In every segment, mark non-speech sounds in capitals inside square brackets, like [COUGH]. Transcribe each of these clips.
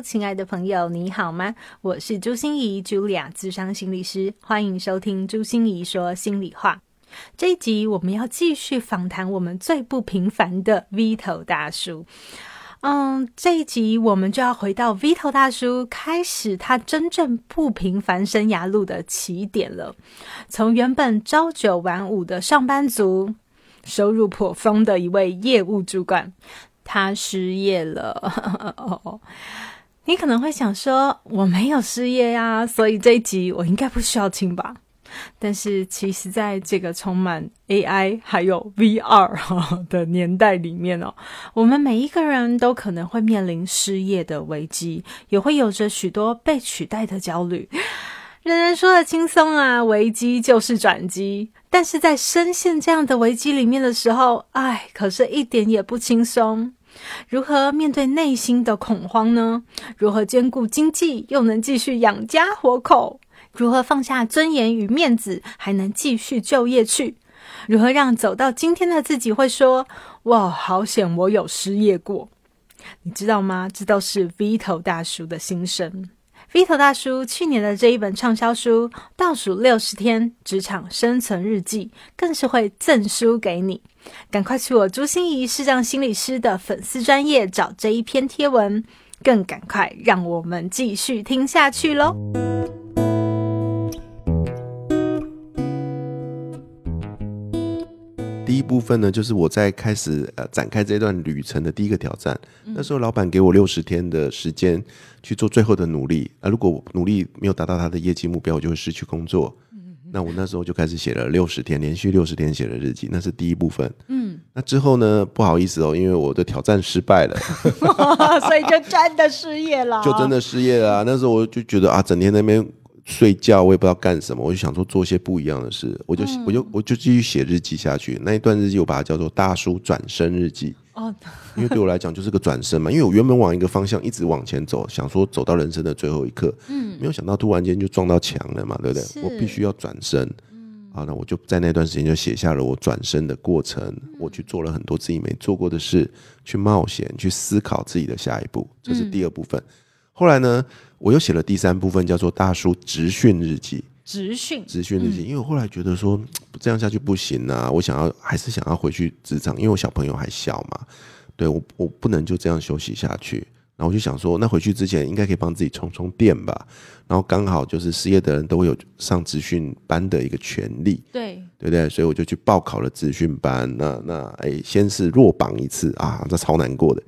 亲爱的朋友，你好吗？我是朱心怡，Julia，智商心理师，欢迎收听朱心怡说心里话。这一集我们要继续访谈我们最不平凡的 Vito 大叔。嗯，这一集我们就要回到 Vito 大叔开始他真正不平凡生涯路的起点了。从原本朝九晚五的上班族，收入颇丰的一位业务主管。他失业了，[LAUGHS] 你可能会想说我没有失业呀，所以这一集我应该不需要听吧？但是其实，在这个充满 AI 还有 VR 的年代里面哦，我们每一个人都可能会面临失业的危机，也会有着许多被取代的焦虑。人人说的轻松啊，危机就是转机。但是在深陷这样的危机里面的时候，哎，可是一点也不轻松。如何面对内心的恐慌呢？如何兼顾经济又能继续养家活口？如何放下尊严与面子还能继续就业去？如何让走到今天的自己会说：“哇，好险我有失业过？”你知道吗？这都是 Vito 大叔的心声。Vito 大叔去年的这一本畅销书《倒数六十天职场生存日记》，更是会赠书给你。赶快去我朱心怡视障心理师的粉丝专业找这一篇贴文，更赶快让我们继续听下去喽。第一部分呢，就是我在开始呃展开这段旅程的第一个挑战。那时候老板给我六十天的时间去做最后的努力，啊，如果努力没有达到他的业绩目标，我就会失去工作。那我那时候就开始写了六十天，连续六十天写了日记，那是第一部分。嗯，那之后呢？不好意思哦，因为我的挑战失败了，[LAUGHS] 所以 [LAUGHS] 就真的失业了。就真的失业了。那时候我就觉得啊，整天那边睡觉，我也不知道干什么，我就想说做些不一样的事，我就我就我就继续写日记下去。那一段日记我把它叫做“大叔转身日记”。哦，因为对我来讲就是个转身嘛，因为我原本往一个方向一直往前走，想说走到人生的最后一刻，嗯，没有想到突然间就撞到墙了嘛，对不对？我必须要转身，嗯，好，那我就在那段时间就写下了我转身的过程，我去做了很多自己没做过的事，去冒险，去思考自己的下一步，这是第二部分。后来呢，我又写了第三部分，叫做大叔直训日记。职训，职训日记，因为我后来觉得说这样下去不行啊，我想要还是想要回去职场，因为我小朋友还小嘛，对我我不能就这样休息下去，然后我就想说，那回去之前应该可以帮自己充充电吧，然后刚好就是失业的人都会有上职训班的一个权利，对。对不对？所以我就去报考了职训班，那那哎，先是落榜一次啊，这超难过的。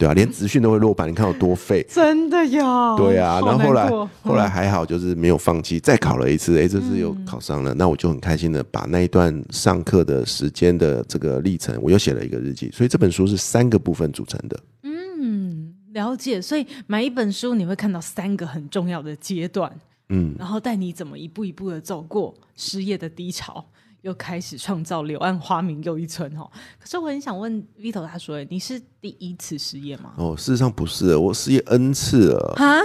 对啊，连资讯都会落榜，你看有多废？真的呀。对啊，然后后来后来还好，就是没有放弃，再考了一次，哎，这次又考上了，那我就很开心的把那一段上课的时间的这个历程，我又写了一个日记。所以这本书是三个部分组成的。嗯，了解。所以买一本书，你会看到三个很重要的阶段，嗯，然后带你怎么一步一步的走过失业的低潮。又开始创造柳暗花明又一村哦。可是我很想问 Vito，他说：“你是第一次失业吗？”哦，事实上不是，我失业 N 次了啊！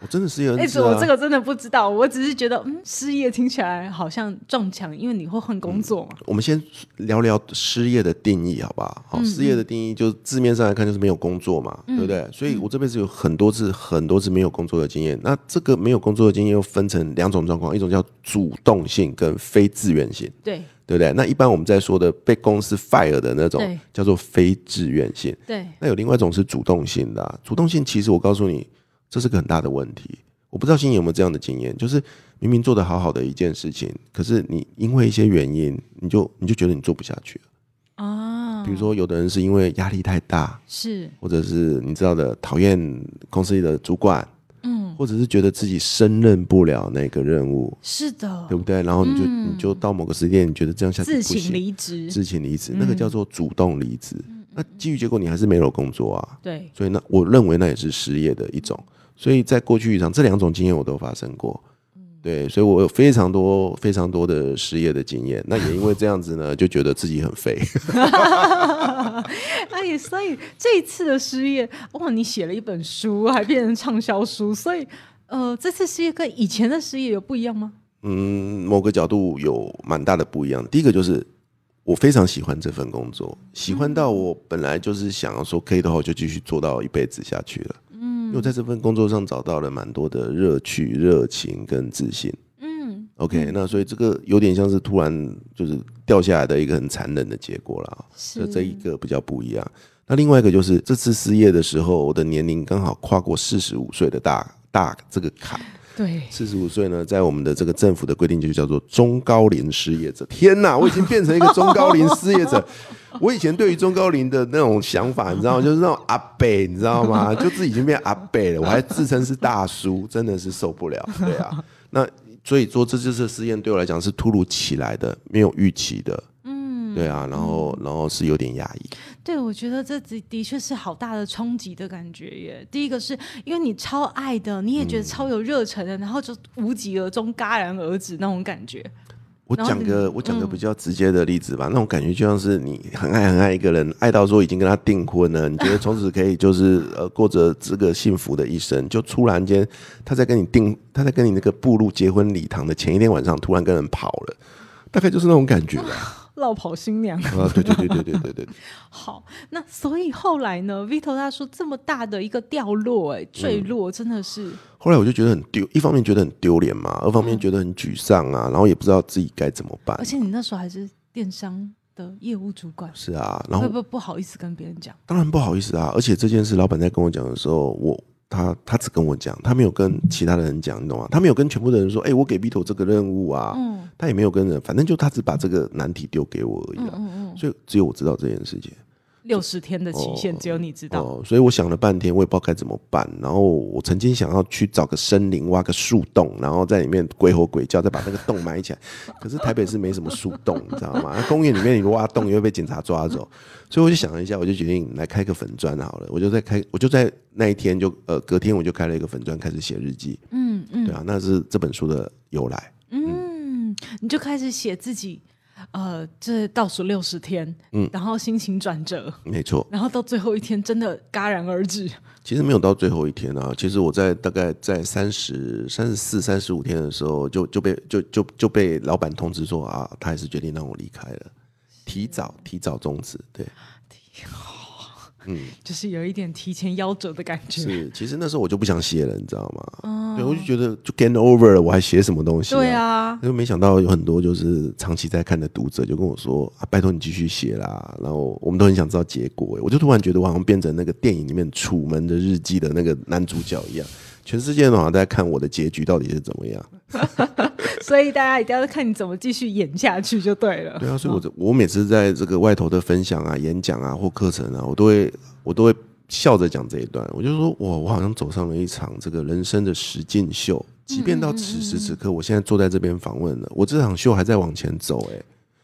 我真的失业 N 次。我这个真的不知道，我只是觉得，嗯，失业听起来好像撞墙，因为你会换工作嘛。我们先聊聊失业的定义，好不好？好，失业的定义就是字面上来看就是没有工作嘛，对不对？所以我这辈子有很多次、很多次没有工作的经验。那这个没有工作的经验又分成两种状况，一种叫主动性跟非自愿性。对对不对？那一般我们在说的被公司 fire 的那种，叫做非自愿性。对，那有另外一种是主动性的。主动性其实我告诉你，这是个很大的问题。我不知道心怡有没有这样的经验，就是明明做的好好的一件事情，可是你因为一些原因，你就你就觉得你做不下去了啊。比如说，有的人是因为压力太大，是，或者是你知道的讨厌公司里的主管。或者是觉得自己胜任不了那个任务，是的，对不对？然后你就你就到某个时间，你觉得这样下去不行，自请离职，自请离职，那个叫做主动离职。那基于结果，你还是没有工作啊。对，所以那我认为那也是失业的一种。所以在过去一场，这两种经验我都发生过。对，所以我有非常多非常多的失业的经验。那也因为这样子呢，就觉得自己很废。[LAUGHS] 哎，所以这一次的失业，哇，你写了一本书，还变成畅销书，所以呃，这次失业跟以前的失业有不一样吗？嗯，某个角度有蛮大的不一样。第一个就是我非常喜欢这份工作，喜欢到我本来就是想要说可以的话，我就继续做到一辈子下去了。嗯，因为我在这份工作上找到了蛮多的乐趣、热情跟自信。嗯，OK，那所以这个有点像是突然就是掉下来的一个很残忍的结果了。是这一个比较不一样。那另外一个就是这次失业的时候，我的年龄刚好跨过四十五岁的大大这个坎。对，四十五岁呢，在我们的这个政府的规定就叫做中高龄失业者。天哪，我已经变成一个中高龄失业者。[LAUGHS] 我以前对于中高龄的那种想法，你知道吗？就是那种阿伯，你知道吗？就是已经变阿伯了，我还自称是大叔，真的是受不了。对啊，那所以说这次试验对我来讲是突如其来的，没有预期的。对啊，然后然后是有点压抑。对，我觉得这的的确是好大的冲击的感觉耶。第一个是因为你超爱的，你也觉得超有热忱的，然后就无疾而终、戛然而止那种感觉。我讲个我讲个比较直接的例子吧，那种感觉就像是你很爱很爱一个人，爱到说已经跟他订婚了，你觉得从此可以就是呃过着这个幸福的一生，就突然间他在跟你订，他在跟你那个步入结婚礼堂的前一天晚上，突然跟人跑了，大概就是那种感觉吧。绕跑新娘啊！对对对对对对对。[LAUGHS] 好，那所以后来呢？Vito 他说这么大的一个掉落，哎，坠落真的是。后来我就觉得很丢，一方面觉得很丢脸嘛，二方面觉得很沮丧啊，然后也不知道自己该怎么办。而且你那时候还是电商的业务主管，是啊，然后不不好意思跟别人讲，当然不好意思啊。而且这件事，老板在跟我讲的时候，我。他他只跟我讲，他没有跟其他的人讲，你懂吗？他没有跟全部的人说，哎，我给 Vito 这个任务啊，嗯他也没有跟人，反正就他只把这个难题丢给我而已啊，所以只有我知道这件事情。六十天的期限，只有你知道。哦，所以我想了半天，我也不知道该怎么办。然后我曾经想要去找个森林，挖个树洞，然后在里面鬼吼鬼叫，再把那个洞埋起来。[LAUGHS] 可是台北是没什么树洞，你知道吗？公园里面你挖洞，又会被警察抓走。所以我就想了一下，我就决定来开个粉砖好了。我就在开，我就在那一天就呃隔天我就开了一个粉砖，开始写日记。嗯嗯，对啊，那是这本书的由来。嗯，你就开始写自己。呃，这倒数六十天，嗯，然后心情转折，没错，然后到最后一天真的戛然而止。其实没有到最后一天啊，其实我在大概在三十三十四、三十五天的时候，就就被就就就被老板通知说啊，他还是决定让我离开了，提早提早终止，对。[LAUGHS] 嗯，[LAUGHS] 就是有一点提前夭折的感觉。是，其实那时候我就不想写了，你知道吗？对，我就觉得就 get over 了，我还写什么东西？对啊，因为没想到有很多就是长期在看的读者就跟我说啊，拜托你继续写啦。然后我们都很想知道结果，我就突然觉得我好像变成那个电影里面《楚门的日记》的那个男主角一样。全世界好像在看我的结局到底是怎么样，[LAUGHS] 所以大家一定要看你怎么继续演下去就对了。对啊，所以我我每次在这个外头的分享啊、演讲啊或课程啊，我都会我都会笑着讲这一段。我就说，哇，我好像走上了一场这个人生的实境秀。即便到此时此刻，我现在坐在这边访问了，我这场秀还在往前走。哎。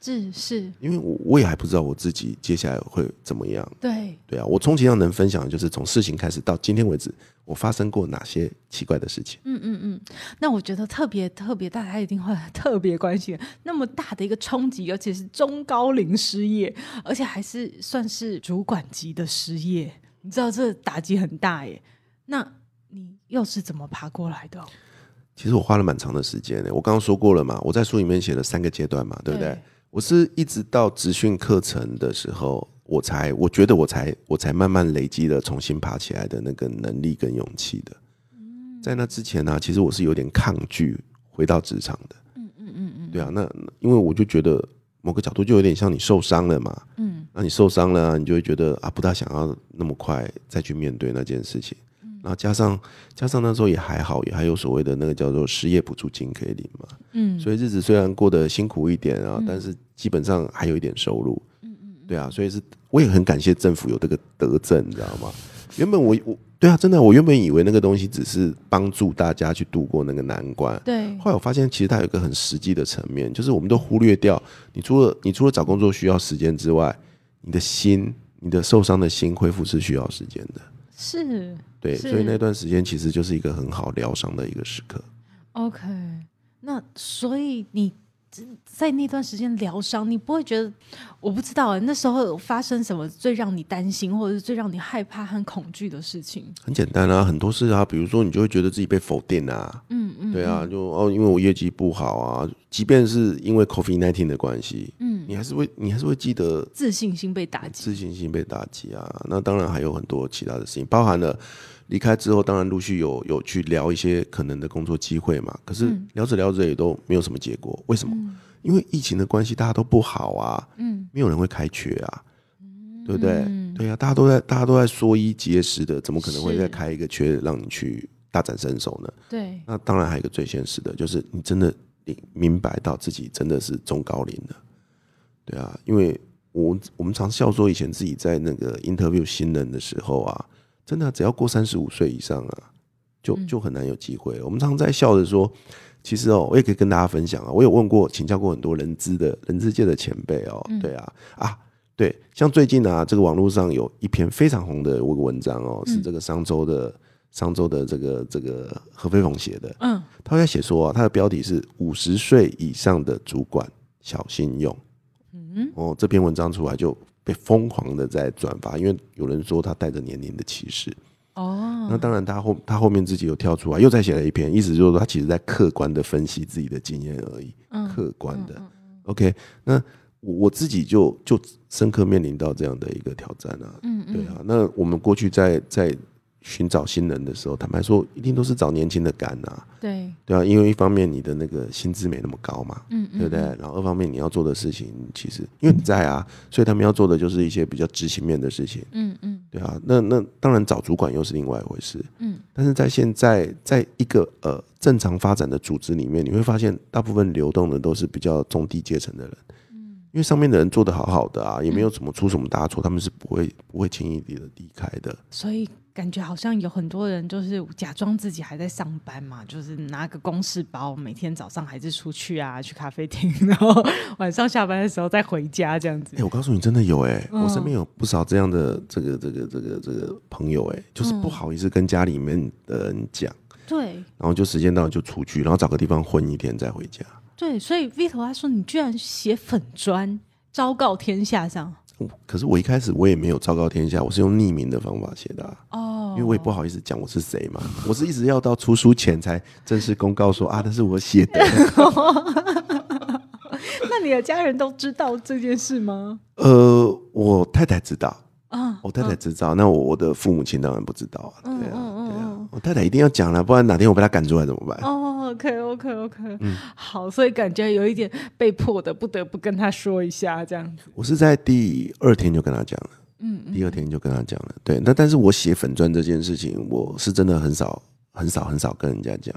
是是，因为我我也还不知道我自己接下来会怎么样。对对啊，我充其量能分享的就是从事情开始到今天为止，我发生过哪些奇怪的事情。嗯嗯嗯，那我觉得特别特别，大家一定会特别关心那么大的一个冲击，而且是中高龄失业，而且还是算是主管级的失业，你知道这打击很大耶。那你又是怎么爬过来的？其实我花了蛮长的时间呢。我刚刚说过了嘛，我在书里面写了三个阶段嘛，对不对？我是一直到职训课程的时候，我才我觉得我才我才慢慢累积了重新爬起来的那个能力跟勇气的。在那之前呢，其实我是有点抗拒回到职场的。嗯嗯嗯嗯，对啊，那因为我就觉得某个角度就有点像你受伤了嘛。嗯，那你受伤了，你就会觉得啊，不大想要那么快再去面对那件事情。然后加上加上那时候也还好，也还有所谓的那个叫做失业补助金可以领嘛，嗯，所以日子虽然过得辛苦一点啊，但是基本上还有一点收入，嗯嗯，对啊，所以是我也很感谢政府有这个德政，你知道吗？原本我我对啊，真的，我原本以为那个东西只是帮助大家去度过那个难关，对，后来我发现其实它有一个很实际的层面，就是我们都忽略掉，你除了你除了找工作需要时间之外，你的心，你的受伤的心恢复是需要时间的。是，对，所以那段时间其实就是一个很好疗伤的一个时刻。OK，那所以你在那段时间疗伤，你不会觉得我不知道啊那时候发生什么最让你担心，或者是最让你害怕和恐惧的事情？很简单啊，很多事啊，比如说你就会觉得自己被否定啊，嗯嗯，对啊，就哦，因为我业绩不好啊，即便是因为 COVID nineteen 的关系，嗯，你还是会你还是会记得自信心被打击，自信心被打击啊。那当然还有很多其他的事情，包含了。离开之后，当然陆续有有去聊一些可能的工作机会嘛。可是聊着聊着也都没有什么结果。为什么？因为疫情的关系，大家都不好啊。嗯，没有人会开缺啊，对不对？对啊，大家都在大家都在说一节食的，怎么可能会再开一个缺让你去大展身手呢？对。那当然还有一个最现实的，就是你真的你明白到自己真的是中高龄了。对啊，因为我我们常笑说，以前自己在那个 interview 新人的时候啊。真的，只要过三十五岁以上啊，就就很难有机会。我们常常在笑着说，其实哦，我也可以跟大家分享啊。我有问过、请教过很多人资的人资界的前辈哦。对啊，啊，对，像最近啊，这个网络上有一篇非常红的文章哦，是这个商周的商周的这个这个何飞鸿写的。嗯，他在写说啊，他的标题是“五十岁以上的主管小心用”。嗯，哦，这篇文章出来就。被疯狂的在转发，因为有人说他带着年龄的歧视。哦，那当然，他后他后面自己又跳出来，又再写了一篇，意思就是说他其实在客观的分析自己的经验而已。嗯，客观的。OK，那我自己就就深刻面临到这样的一个挑战啊。嗯嗯，对啊，那我们过去在在。寻找新人的时候，坦白说，一定都是找年轻的干呐。对对啊，因为一方面你的那个薪资没那么高嘛，嗯对不对？然后二方面你要做的事情，其实因为你在啊，所以他们要做的就是一些比较执行面的事情。嗯嗯，对啊，那那当然找主管又是另外一回事。嗯，但是在现在，在一个呃正常发展的组织里面，你会发现大部分流动的都是比较中低阶层的人。嗯，因为上面的人做的好好的啊，也没有什么出什么大错，他们是不会不会轻易的离开的。所以。感觉好像有很多人就是假装自己还在上班嘛，就是拿个公事包，每天早上还是出去啊，去咖啡厅，[LAUGHS] 然后晚上下班的时候再回家这样子。哎，我告诉你，真的有哎，我身边有不少这样的这个这个这个这个朋友哎，就是不好意思跟家里面的人讲，对，然后就时间到了就出去，然后找个地方混一天再回家。对，所以 Vito 他说你居然写粉砖，昭告天下上。可是我一开始我也没有昭告天下，我是用匿名的方法写的哦，因为我也不好意思讲我是谁嘛，我是一直要到出书前才正式公告说啊，那是我写的。[LAUGHS] 那你的家人都知道这件事吗？呃，我太太知道啊，我太太知道，那我的父母亲当然不知道啊，对啊，对啊，我太太一定要讲了，不然哪天我被他赶出来怎么办？哦。OK，OK，OK，嗯，好，所以感觉有一点被迫的，不得不跟他说一下这样子。我是在第二天就跟他讲了，嗯，第二天就跟他讲了。对，那但是我写粉钻这件事情，我是真的很少、很少、很少跟人家讲，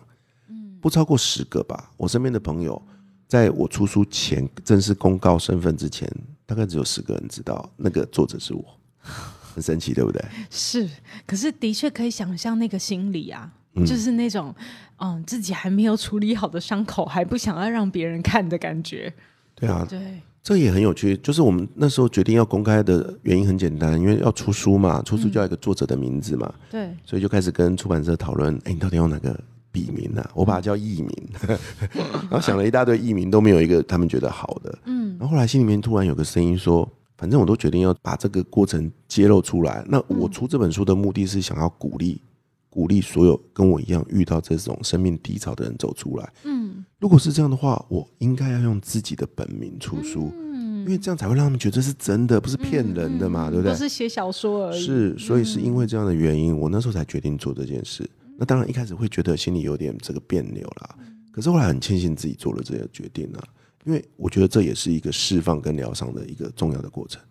嗯，不超过十个吧。我身边的朋友，在我出书前正式公告身份之前，大概只有十个人知道那个作者是我，[LAUGHS] 很神奇，对不对？是，可是的确可以想象那个心理啊。就是那种，嗯，自己还没有处理好的伤口，还不想要让别人看的感觉。对啊，对，这也很有趣。就是我们那时候决定要公开的原因很简单，因为要出书嘛，出书就要一个作者的名字嘛。对，所以就开始跟出版社讨论，哎，你到底用哪个笔名呢？我把它叫艺名，[LAUGHS] 然后想了一大堆艺名，都没有一个他们觉得好的。嗯，然后后来心里面突然有个声音说，反正我都决定要把这个过程揭露出来，那我出这本书的目的是想要鼓励。鼓励所有跟我一样遇到这种生命低潮的人走出来。嗯，如果是这样的话，我应该要用自己的本名出书，嗯，因为这样才会让他们觉得是真的，不是骗人的嘛，对不对？不是写小说而已。是，所以是因为这样的原因，我那时候才决定做这件事。那当然一开始会觉得心里有点这个别扭啦，可是后来很庆幸自己做了这个决定啊，因为我觉得这也是一个释放跟疗伤的一个重要的过程，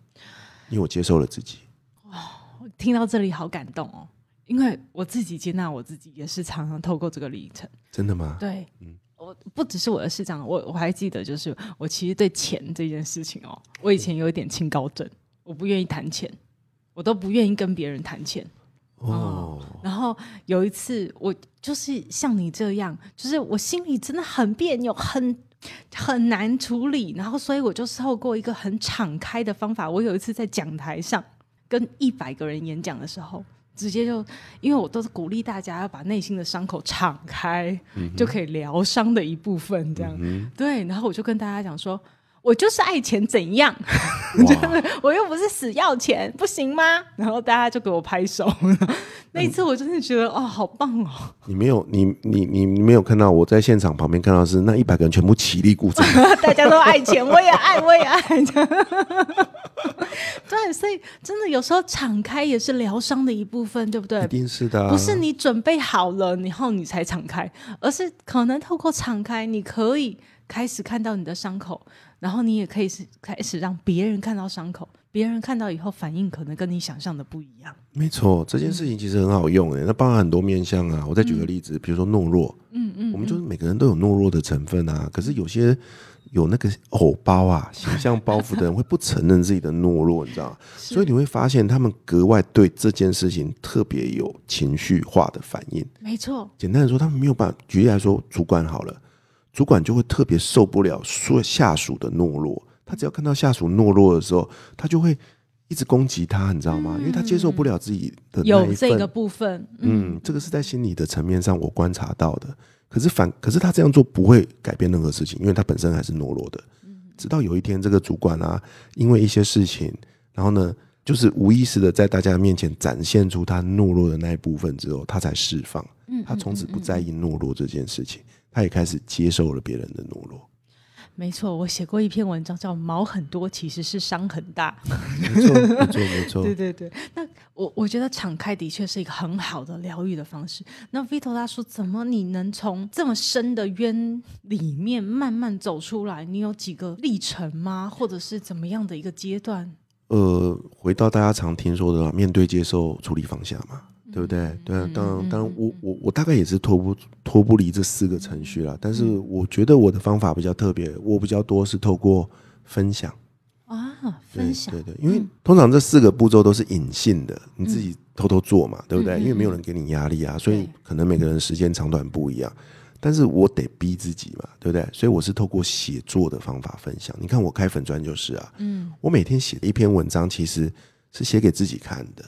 因为我接受了自己。哇，听到这里好感动哦。因为我自己接纳我自己，也是常常透过这个历程。真的吗？对，嗯，我不只是我的市长，我我还记得，就是我其实对钱这件事情哦，我以前有一点清高症，我不愿意谈钱，我都不愿意跟别人谈钱。哦。然后有一次，我就是像你这样，就是我心里真的很别扭，很很难处理。然后，所以我就透过一个很敞开的方法。我有一次在讲台上跟一百个人演讲的时候。直接就，因为我都是鼓励大家要把内心的伤口敞开，就可以疗伤的一部分，这样。对，然后我就跟大家讲说，我就是爱钱，怎样？[LAUGHS] 我又不是死要钱，不行吗？然后大家就给我拍手。[LAUGHS] 那一次我真的觉得，哦，好棒哦！你没有，你你你你没有看到我在现场旁边看到是那一百个人全部起立鼓掌，[LAUGHS] 大家都爱钱，我也爱，我也爱。对，所以真的有时候敞开也是疗伤的一部分，对不对？一定是的，不是你准备好了，然后你才敞开，而是可能透过敞开，你可以开始看到你的伤口，然后你也可以是开始让别人看到伤口，别人看到以后反应可能跟你想象的不一样。没错，这件事情其实很好用诶，那包含很多面向啊。我再举个例子，比如说懦弱，嗯嗯，我们就是每个人都有懦弱的成分啊，可是有些。有那个偶包啊，形象包袱的人会不承认自己的懦弱，你知道吗？所以你会发现他们格外对这件事情特别有情绪化的反应。没错，简单的说，他们没有办法。举例来说，主管好了，主管就会特别受不了说下属的懦弱。他只要看到下属懦弱的时候，他就会一直攻击他，你知道吗？因为他接受不了自己的有这个部分。嗯，这个是在心理的层面上我观察到的。可是反，可是他这样做不会改变任何事情，因为他本身还是懦弱的。直到有一天，这个主管啊，因为一些事情，然后呢，就是无意识的在大家面前展现出他懦弱的那一部分之后，他才释放。他从此不在意懦弱这件事情，他也开始接受了别人的懦弱。没错，我写过一篇文章，叫“毛很多其实是伤很大”。没错，没错，没错。[LAUGHS] 对对对，那我我觉得敞开的确是一个很好的疗愈的方式。那 Vito 他说，怎么你能从这么深的渊里面慢慢走出来？你有几个历程吗？或者是怎么样的一个阶段？呃，回到大家常听说的面对、接受、处理、放下嘛。对不对？对啊，当然，当然，我我我大概也是脱不脱不离这四个程序了。但是我觉得我的方法比较特别，我比较多是透过分享啊，分享，对对，因为通常这四个步骤都是隐性的，你自己偷偷做嘛，对不对？因为没有人给你压力啊，所以可能每个人时间长短不一样。但是我得逼自己嘛，对不对？所以我是透过写作的方法分享。你看我开粉专就是啊，嗯，我每天写一篇文章，其实是写给自己看的。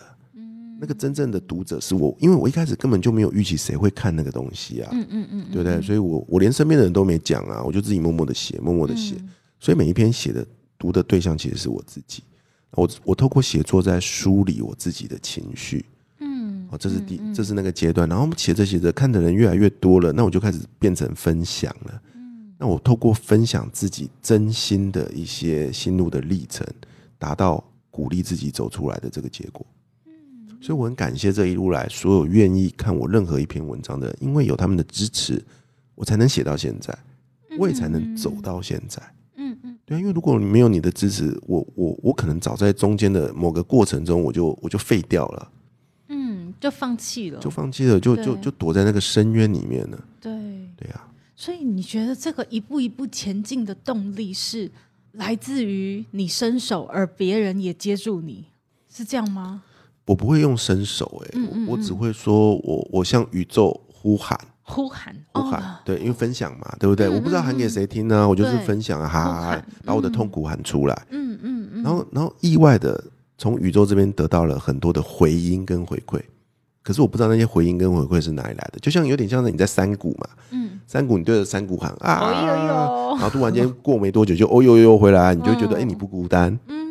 那个真正的读者是我，因为我一开始根本就没有预期谁会看那个东西啊，嗯嗯嗯，对不对？所以我我连身边的人都没讲啊，我就自己默默的写，默默的写。所以每一篇写的读的对象其实是我自己，我我透过写作在梳理我自己的情绪，嗯，哦，这是第这是那个阶段。然后我们写着写着，看的人越来越多了，那我就开始变成分享了。嗯，那我透过分享自己真心的一些心路的历程，达到鼓励自己走出来的这个结果。所以我很感谢这一路来所有愿意看我任何一篇文章的，因为有他们的支持，我才能写到现在，我也才能走到现在。嗯嗯，对啊，因为如果没有你的支持，我我我可能早在中间的某个过程中，我就我就废掉了，嗯，就放弃了，就放弃了，就就就躲在那个深渊里面了。对对呀，所以你觉得这个一步一步前进的动力是来自于你伸手，而别人也接住你，是这样吗？我不会用伸手，哎，我只会说，我我向宇宙呼喊，呼喊，呼喊，对，因为分享嘛，对不对？我不知道喊给谁听呢，我就是分享哈，哈，把我的痛苦喊出来，嗯嗯嗯，然后然后意外的从宇宙这边得到了很多的回音跟回馈，可是我不知道那些回音跟回馈是哪里来的，就像有点像是你在山谷嘛，嗯，山谷你对着山谷喊啊，然后突然间过没多久就哦呦呦回来，你就觉得哎你不孤单，嗯。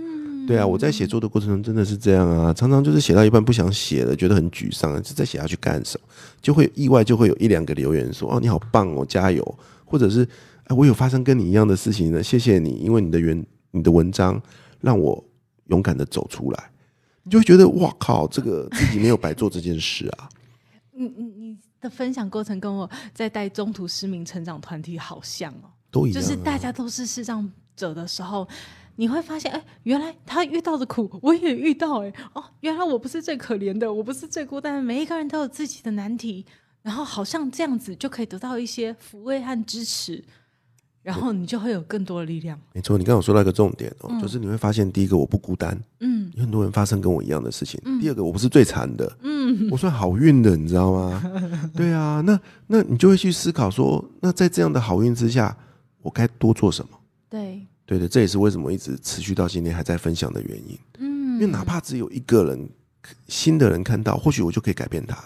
对啊，我在写作的过程中真的是这样啊，常常就是写到一半不想写了，觉得很沮丧，就再写下去干什么？就会意外就会有一两个留言说：“哦，你好棒哦，加油！”或者是“哎，我有发生跟你一样的事情呢，谢谢你，因为你的原你的文章让我勇敢的走出来。”你就会觉得哇靠，这个自己没有白做这件事啊！[LAUGHS] 你你你的分享过程跟我在带中途失明成长团体好像哦，都一样，就是大家都是视障者的时候。你会发现，哎，原来他遇到的苦，我也遇到，哎，哦，原来我不是最可怜的，我不是最孤单的，每一个人都有自己的难题，然后好像这样子就可以得到一些抚慰和支持，然后你就会有更多的力量。没错，你刚刚说到一个重点哦，就是你会发现，第一个我不孤单，嗯，有很多人发生跟我一样的事情；，第二个我不是最惨的，嗯，我算好运的，你知道吗？[LAUGHS] 对啊，那那你就会去思考说，那在这样的好运之下，我该多做什么？对。对的，这也是为什么一直持续到今天还在分享的原因。嗯，因为哪怕只有一个人新的人看到，或许我就可以改变他。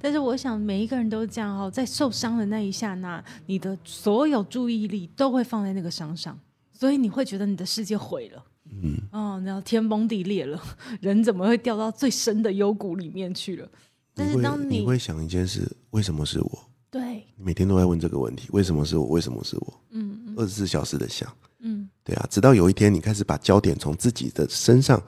但是我想每一个人都是这样哦，在受伤的那一下，那你的所有注意力都会放在那个伤上，所以你会觉得你的世界毁了。嗯，哦，然后天崩地裂了，人怎么会掉到最深的幽谷里面去了？但是当你会想一件事，为什么是我？对，每天都在问这个问题，为什么是我？为什么是我？嗯，二十四小时的想，嗯，对啊，直到有一天你开始把焦点从自己的身上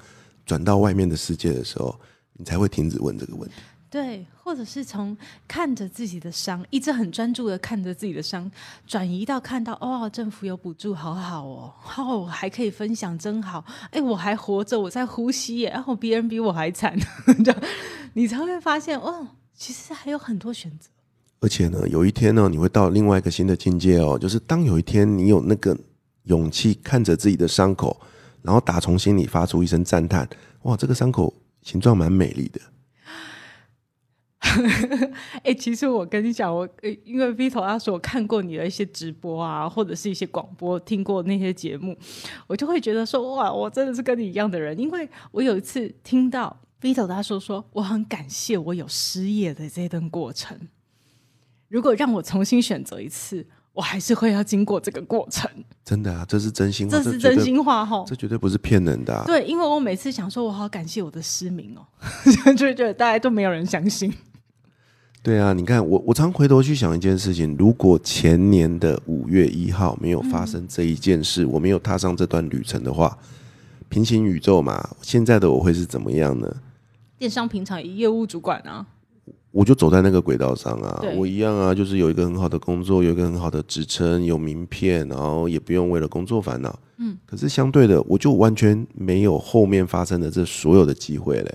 转到外面的世界的时候，你才会停止问这个问题。对，或者是从看着自己的伤，一直很专注的看着自己的伤，转移到看到哦，政府有补助，好好哦，哦，还可以分享，真好，哎，我还活着，我在呼吸耶，然后别人比我还惨，这 [LAUGHS] 样你才会发现哦，其实还有很多选择。而且呢，有一天呢，你会到另外一个新的境界哦，就是当有一天你有那个勇气看着自己的伤口，然后打从心里发出一声赞叹，哇，这个伤口形状蛮美丽的。[LAUGHS] 哎，其实我跟你讲，我因为 Vito 他说我看过你的一些直播啊，或者是一些广播，听过那些节目，我就会觉得说，哇，我真的是跟你一样的人。因为我有一次听到 Vito 他说说，我很感谢我有失业的这段过程。如果让我重新选择一次，我还是会要经过这个过程。真的啊，这是真心话，这是真心话哈，这绝对不是骗人的。对，因为我每次想说，我好感谢我的失明哦，[LAUGHS] 就觉得大家都没有人相信。对啊，你看我，我常回头去想一件事情：如果前年的五月一号没有发生这一件事，我没有踏上这段旅程的话，平行宇宙嘛，现在的我会是怎么样呢？电商平常业务主管啊，我就走在那个轨道上啊，我一样啊，就是有一个很好的工作，有一个很好的职称，有名片，然后也不用为了工作烦恼。嗯，可是相对的，我就完全没有后面发生的这所有的机会嘞，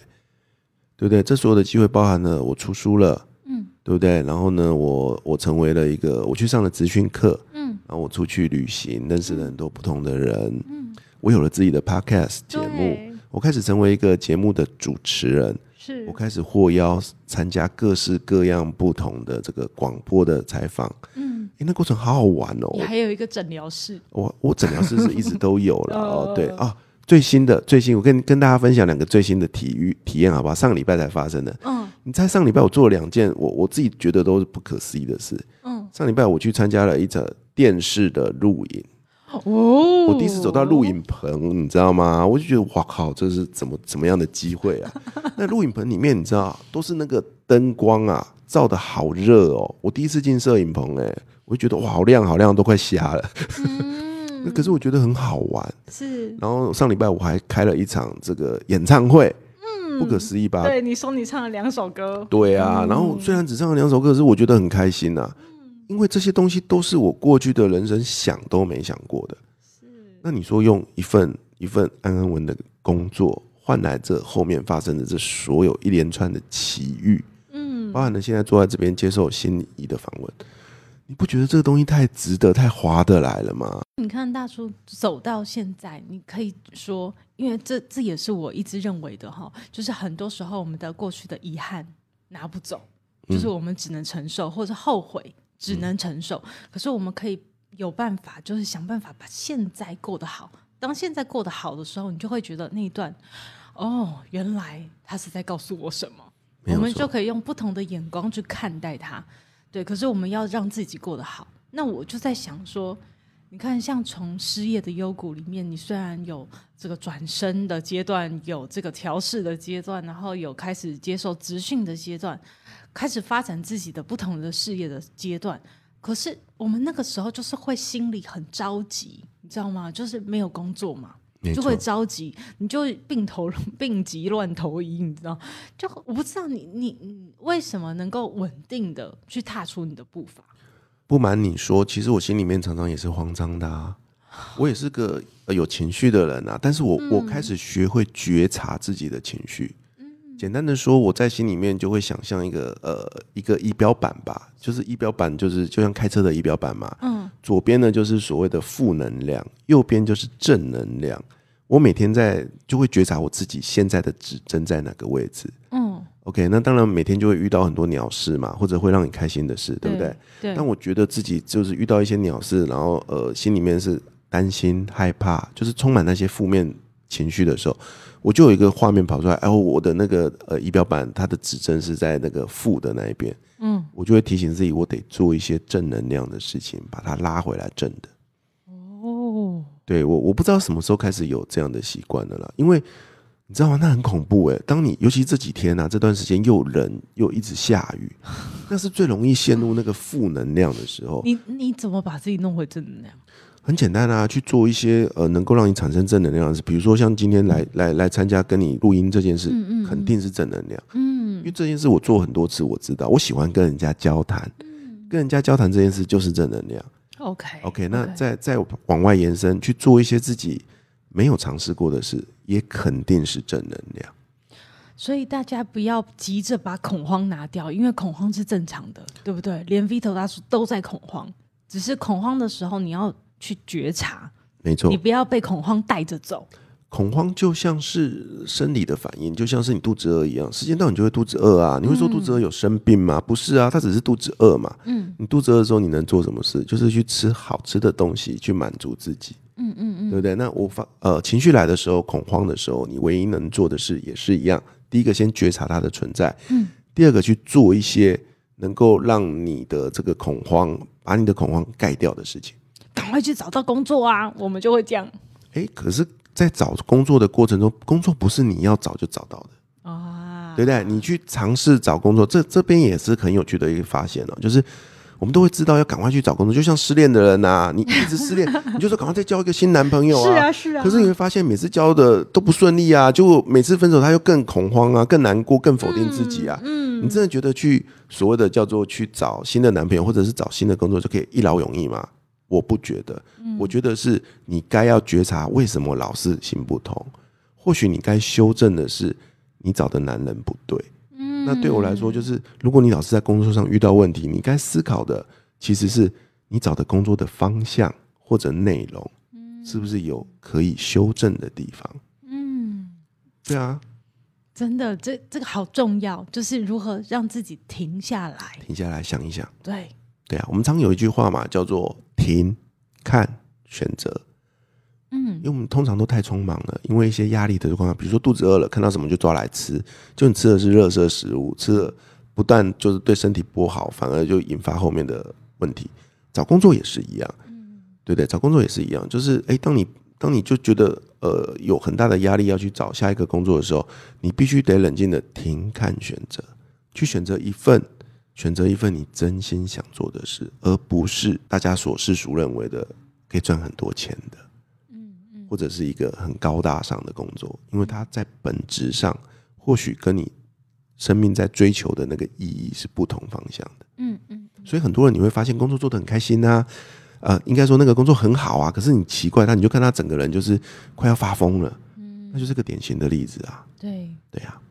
对不对？这所有的机会包含了我出书了。嗯对不对？然后呢，我我成为了一个，我去上了职训课，嗯，然后我出去旅行，认识了很多不同的人，嗯，我有了自己的 podcast 节目，我开始成为一个节目的主持人，是我开始获邀参加各式各样不同的这个广播的采访，嗯，哎，那过程好好玩哦。你还有一个诊疗室，我我诊疗室是一直都有了 [LAUGHS] 哦，对啊。最新的最新，我跟跟大家分享两个最新的体育体验，好不好？上个礼拜才发生的。嗯，你猜上礼拜我做了两件，我我自己觉得都是不可思议的事。嗯，上礼拜我去参加了一场电视的录影。哦，我第一次走到录影棚，你知道吗？我就觉得哇靠，这是怎么怎么样的机会啊？[LAUGHS] 那录影棚里面，你知道都是那个灯光啊，照的好热哦。我第一次进摄影棚，哎，我就觉得哇，好亮好亮，都快瞎了。[LAUGHS] 可是我觉得很好玩，是。然后上礼拜我还开了一场这个演唱会，嗯，不可思议吧？对，你说你唱了两首歌，对啊。然后虽然只唱了两首歌，可是我觉得很开心呐，嗯，因为这些东西都是我过去的人生想都没想过的。是。那你说用一份一份安安稳的工作换来这后面发生的这所有一连串的奇遇，嗯，包含了现在坐在这边接受心仪的访问。你不觉得这个东西太值得、太划得来了吗？你看大叔走到现在，你可以说，因为这这也是我一直认为的哈，就是很多时候我们的过去的遗憾拿不走，就是我们只能承受，或者后悔只能承受。可是我们可以有办法，就是想办法把现在过得好。当现在过得好的时候，你就会觉得那一段，哦，原来他是在告诉我什么，我们就可以用不同的眼光去看待他。对，可是我们要让自己过得好。那我就在想说，你看，像从失业的幽谷里面，你虽然有这个转身的阶段，有这个调试的阶段，然后有开始接受职训的阶段，开始发展自己的不同的事业的阶段。可是我们那个时候就是会心里很着急，你知道吗？就是没有工作嘛。就会着急，你就病头病急乱投医，你知道？就我不知道你你你为什么能够稳定的去踏出你的步伐？不瞒你说，其实我心里面常常也是慌张的啊。[LAUGHS] 我也是个有情绪的人啊，但是我我开始学会觉察自己的情绪。简单的说，我在心里面就会想象一个呃一个仪表板吧，就是仪表板就是就像开车的仪表板嘛。嗯。左边呢就是所谓的负能量，右边就是正能量。我每天在就会觉察我自己现在的指针在哪个位置。嗯。OK，那当然每天就会遇到很多鸟事嘛，或者会让你开心的事，对不对？对。但我觉得自己就是遇到一些鸟事，然后呃心里面是担心害怕，就是充满那些负面情绪的时候，我就有一个画面跑出来，哎，我的那个呃仪表板它的指针是在那个负的那一边，嗯，我就会提醒自己，我得做一些正能量的事情，把它拉回来正的。哦，对我我不知道什么时候开始有这样的习惯的了，因为。你知道吗？那很恐怖哎！当你尤其这几天啊，这段时间又冷又一直下雨，[LAUGHS] 那是最容易陷入那个负能量的时候。你你怎么把自己弄回正能量？很简单啊，去做一些呃能够让你产生正能量的事，比如说像今天来来来参加跟你录音这件事，肯定是正能量。嗯，因为这件事我做很多次，我知道我喜欢跟人家交谈，跟人家交谈这件事就是正能量。OK OK，那再再往外延伸去做一些自己。没有尝试过的事，也肯定是正能量。所以大家不要急着把恐慌拿掉，因为恐慌是正常的，对不对？连 Vito 大叔都在恐慌，只是恐慌的时候你要去觉察，没错，你不要被恐慌带着走。恐慌就像是生理的反应，就像是你肚子饿一样，时间到你就会肚子饿啊。你会说肚子饿有生病吗？不是啊，它只是肚子饿嘛。嗯，你肚子饿的时候，你能做什么事？就是去吃好吃的东西，去满足自己。嗯嗯嗯，对不对？那我发呃情绪来的时候，恐慌的时候，你唯一能做的事也是一样。第一个，先觉察它的存在。嗯。第二个，去做一些能够让你的这个恐慌，把你的恐慌盖掉的事情。赶快去找到工作啊！我们就会这样。哎，可是，在找工作的过程中，工作不是你要找就找到的啊，对不对？你去尝试找工作，这这边也是很有趣的一个发现哦，就是。我们都会知道要赶快去找工作，就像失恋的人呐，你一直失恋，[LAUGHS] 你就说赶快再交一个新男朋友啊。是啊，是啊。可是你会发现每次交的都不顺利啊，就每次分手他又更恐慌啊，更难过，更否定自己啊。嗯。你真的觉得去所谓的叫做去找新的男朋友，或者是找新的工作就可以一劳永逸吗？我不觉得。我觉得是你该要觉察为什么老是行不通。或许你该修正的是你找的男人不对。那对我来说，就是如果你老是在工作上遇到问题，你该思考的其实是你找的工作的方向或者内容，是不是有可以修正的地方？嗯，对啊，真的，这这个好重要，就是如何让自己停下来，停下来想一想。对，对啊，我们常有一句话嘛，叫做“停、看、选择”。嗯，因为我们通常都太匆忙了，因为一些压力的状况，比如说肚子饿了，看到什么就抓来吃，就你吃的是热色食物，吃了不但就是对身体不好，反而就引发后面的问题。找工作也是一样，嗯，对不对？找工作也是一样，就是哎，当你当你就觉得呃有很大的压力要去找下一个工作的时候，你必须得冷静的停、看、选择，去选择一份，选择一份你真心想做的事，而不是大家所世俗认为的可以赚很多钱的。嗯嗯或者是一个很高大上的工作，因为它在本质上或许跟你生命在追求的那个意义是不同方向的。嗯嗯，所以很多人你会发现工作做得很开心啊，呃，应该说那个工作很好啊，可是你奇怪他，你就看他整个人就是快要发疯了。嗯，那就是个典型的例子啊。对对呀，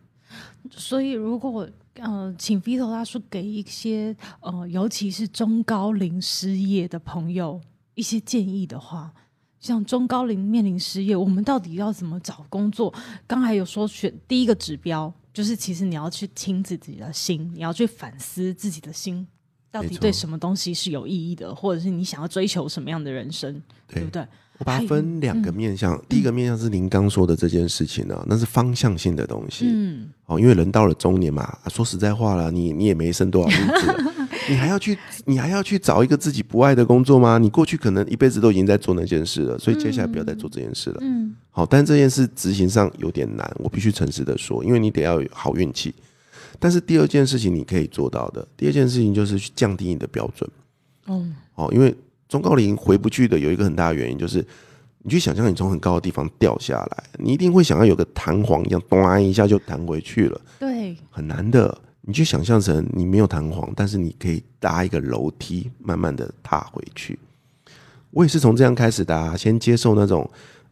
所以如果呃，请 Vito 大叔给一些呃，尤其是中高龄失业的朋友一些建议的话。像中高龄面临失业，我们到底要怎么找工作？刚才有说选第一个指标，就是其实你要去听自己的心，你要去反思自己的心到底对什么东西是有意义的，或者是你想要追求什么样的人生，对不对？我把它分两个面向，第一个面向是您刚说的这件事情呢，那是方向性的东西。嗯，哦，因为人到了中年嘛，说实在话了，你你也没剩多少日子了。你还要去，你还要去找一个自己不爱的工作吗？你过去可能一辈子都已经在做那件事了，所以接下来不要再做这件事了。嗯，好，但这件事执行上有点难，我必须诚实的说，因为你得要有好运气。但是第二件事情你可以做到的，第二件事情就是去降低你的标准。嗯，哦，因为中高龄回不去的有一个很大的原因，就是你去想象你从很高的地方掉下来，你一定会想要有个弹簧一样，咚一下就弹回去了。对，很难的。你去想象成你没有弹簧，但是你可以搭一个楼梯，慢慢的踏回去。我也是从这样开始的，先接受那种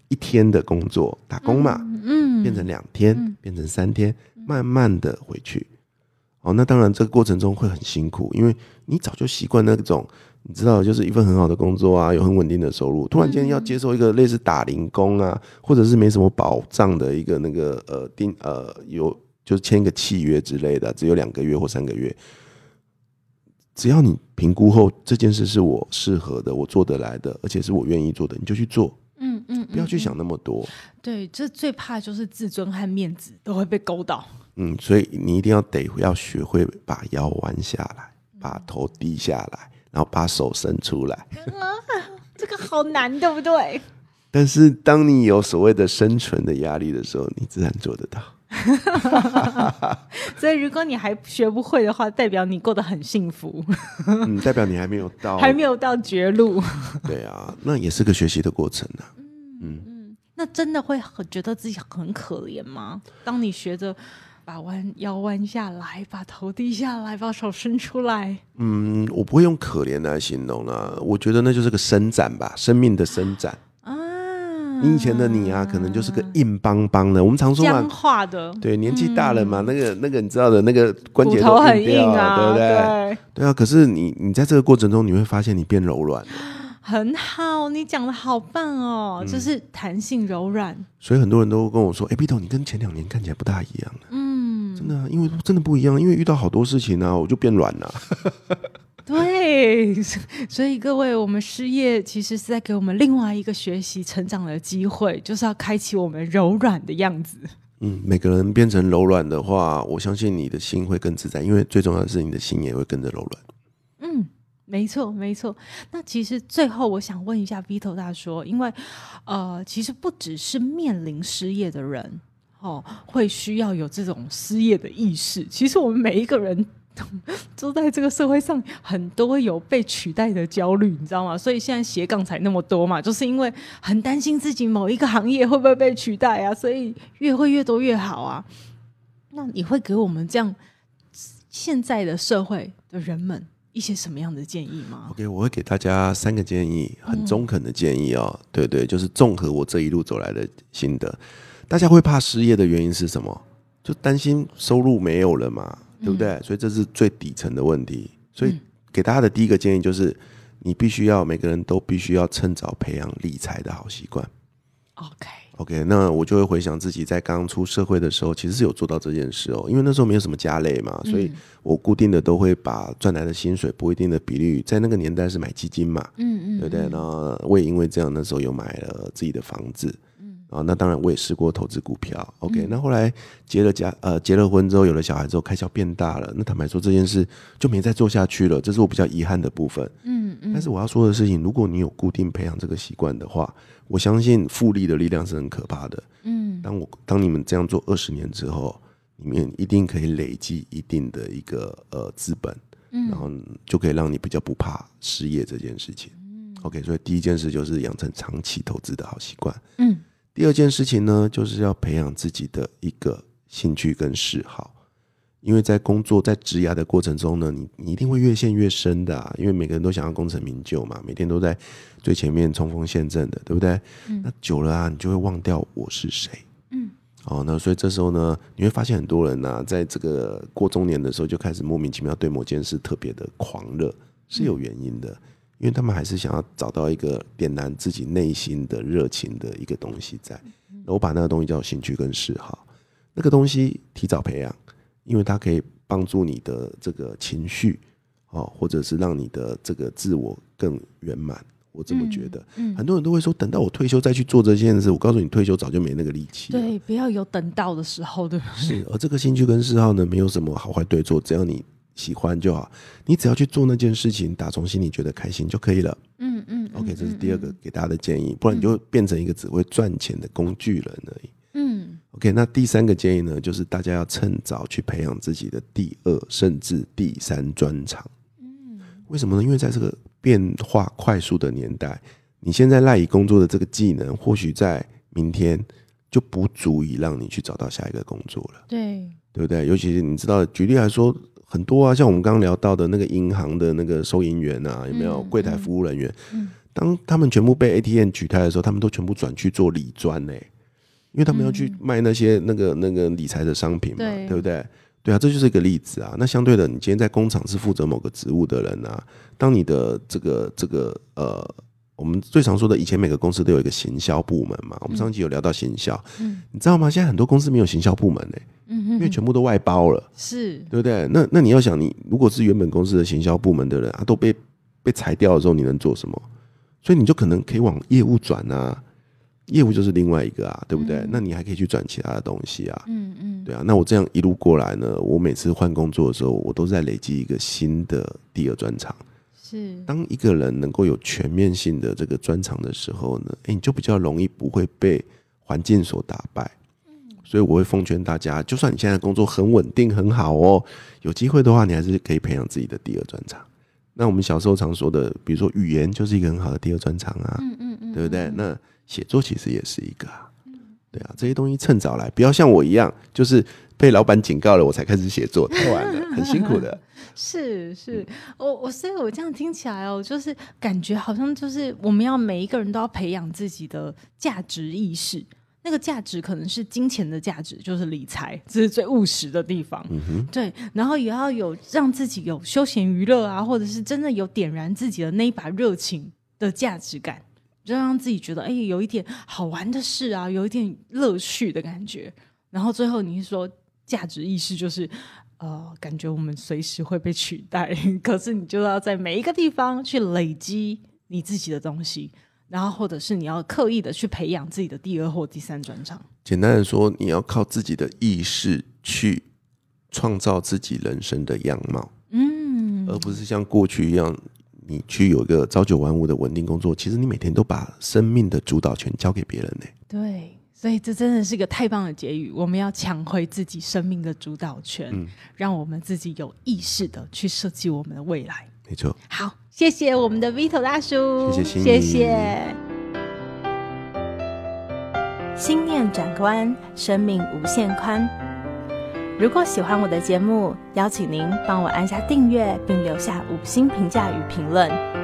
一天的工作打工嘛，嗯，变成两天，变成三天，慢慢的回去。哦，那当然这个过程中会很辛苦，因为你早就习惯那种，你知道，就是一份很好的工作啊，有很稳定的收入，突然间要接受一个类似打零工啊，或者是没什么保障的一个那个呃定呃有。就是签一个契约之类的，只有两个月或三个月。只要你评估后这件事是我适合的，我做得来的，而且是我愿意做的，你就去做。嗯嗯，不要去想那么多。对，这最怕就是自尊和面子都会被勾到。嗯，所以你一定要得要学会把腰弯下来，把头低下来，然后把手伸出来。[LAUGHS] 这个好难，对不对？但是当你有所谓的生存的压力的时候，你自然做得到。[LAUGHS] 所以，如果你还学不会的话，代表你过得很幸福。[LAUGHS] 嗯，代表你还没有到，还没有到绝路。对啊，那也是个学习的过程呢。嗯嗯，那真的会很觉得自己很可怜吗？当你学着把弯腰弯下来，把头低下来，把手伸出来。嗯，我不会用可怜来形容了，我觉得那就是个伸展吧，生命的伸展。你以前的你啊，可能就是个硬邦邦的。我们常说嘛，僵化的。对，年纪大了嘛，那个那个，你知道的，那个关节都很硬啊，对不对？对啊。可是你你在这个过程中，你会发现你变柔软了。[GASPS] 很好，你讲的好棒哦，就是弹性柔软。所以很多人都跟我说：“哎头，你跟前两年看起来不大一样了。”嗯，真的，因为真的不一样，因为遇到好多事情呢，我就变软了。[LAUGHS] 对，所以各位，我们失业其实是在给我们另外一个学习成长的机会，就是要开启我们柔软的样子。嗯，每个人变成柔软的话，我相信你的心会更自在，因为最重要的是你的心也会跟着柔软。嗯，没错，没错。那其实最后我想问一下 Vito 大说，因为呃，其实不只是面临失业的人哦，会需要有这种失业的意识。其实我们每一个人。[LAUGHS] 都在这个社会上，很多有被取代的焦虑，你知道吗？所以现在斜杠才那么多嘛，就是因为很担心自己某一个行业会不会被取代啊，所以越会越多越好啊。那你会给我们这样现在的社会的人们一些什么样的建议吗？OK，我会给大家三个建议，很中肯的建议哦。对对，就是综合我这一路走来的心得。大家会怕失业的原因是什么？就担心收入没有了嘛。对不对？所以这是最底层的问题。所以给大家的第一个建议就是，你必须要每个人都必须要趁早培养理财的好习惯。OK，OK，那我就会回想自己在刚出社会的时候，其实是有做到这件事哦。因为那时候没有什么家累嘛，所以我固定的都会把赚来的薪水不一定的比率，在那个年代是买基金嘛，嗯嗯，对不对？那我也因为这样，那时候有买了自己的房子。啊，那当然我也试过投资股票，OK。那后来结了家，呃，结了婚之后有了小孩之后，开销变大了。那坦白说这件事就没再做下去了，这是我比较遗憾的部分。嗯嗯。但是我要说的事情，如果你有固定培养这个习惯的话，我相信复利的力量是很可怕的。嗯。当我当你们这样做二十年之后，你们一定可以累积一定的一个呃资本，嗯，然后就可以让你比较不怕失业这件事情。嗯。OK，所以第一件事就是养成长期投资的好习惯。嗯。第二件事情呢，就是要培养自己的一个兴趣跟嗜好，因为在工作在职涯的过程中呢，你你一定会越陷越深的，因为每个人都想要功成名就嘛，每天都在最前面冲锋陷阵的，对不对？嗯。那久了啊，你就会忘掉我是谁。嗯。哦，那所以这时候呢，你会发现很多人呢，在这个过中年的时候就开始莫名其妙对某件事特别的狂热，是有原因的。因为他们还是想要找到一个点燃自己内心的热情的一个东西在，我把那个东西叫兴趣跟嗜好，那个东西提早培养，因为它可以帮助你的这个情绪哦，或者是让你的这个自我更圆满。我这么觉得，很多人都会说，等到我退休再去做这件事。我告诉你，退休早就没那个力气。对，不要有等到的时候，对吧？是，而这个兴趣跟嗜好呢，没有什么好坏对错，只要你。喜欢就好，你只要去做那件事情，打从心里觉得开心就可以了。嗯嗯，OK，这是第二个给大家的建议，不然你就变成一个只会赚钱的工具人而已。嗯，OK，那第三个建议呢，就是大家要趁早去培养自己的第二甚至第三专长。嗯，为什么呢？因为在这个变化快速的年代，你现在赖以工作的这个技能，或许在明天就不足以让你去找到下一个工作了。对，对不对？尤其是你知道，举例来说。很多啊，像我们刚刚聊到的那个银行的那个收银员啊，有没有柜台服务人员？当他们全部被 ATM 取代的时候，他们都全部转去做理专嘞，因为他们要去卖那些那个那个理财的商品嘛，对不对？对啊，这就是一个例子啊。那相对的，你今天在工厂是负责某个职务的人啊，当你的这个这个呃。我们最常说的，以前每个公司都有一个行销部门嘛。我们上期有聊到行销，嗯，你知道吗？现在很多公司没有行销部门嘞，嗯因为全部都外包了，是对不对？那那你要想，你如果是原本公司的行销部门的人啊，都被被裁掉的时候，你能做什么？所以你就可能可以往业务转啊，业务就是另外一个啊，对不对？那你还可以去转其他的东西啊，嗯嗯，对啊。那我这样一路过来呢，我每次换工作的时候，我都在累积一个新的第二专长。是，当一个人能够有全面性的这个专长的时候呢，哎，你就比较容易不会被环境所打败。所以我会奉劝大家，就算你现在工作很稳定很好哦，有机会的话，你还是可以培养自己的第二专长。那我们小时候常说的，比如说语言就是一个很好的第二专长啊，嗯嗯嗯，对不对？那写作其实也是一个啊，对啊，这些东西趁早来，不要像我一样，就是被老板警告了我才开始写作，太晚了，很辛苦的。[LAUGHS] 是是，我我所以，我这样听起来哦，就是感觉好像就是我们要每一个人都要培养自己的价值意识。那个价值可能是金钱的价值，就是理财，这是最务实的地方。嗯对，然后也要有让自己有休闲娱乐啊，或者是真的有点燃自己的那一把热情的价值感，就让自己觉得哎，有一点好玩的事啊，有一点乐趣的感觉。然后最后你是说价值意识，就是呃，感觉我们随时会被取代，[LAUGHS] 可是你就要在每一个地方去累积你自己的东西。然后，或者是你要刻意的去培养自己的第二或第三专长。简单的说，你要靠自己的意识去创造自己人生的样貌，嗯，而不是像过去一样，你去有一个朝九晚五的稳定工作。其实你每天都把生命的主导权交给别人呢。对，所以这真的是一个太棒的结语。我们要抢回自己生命的主导权，让我们自己有意识的去设计我们的未来。没错。好。谢谢我们的 Vito 大叔，谢谢谢谢。心念转关，生命无限宽。如果喜欢我的节目，邀请您帮我按下订阅，并留下五星评价与评论。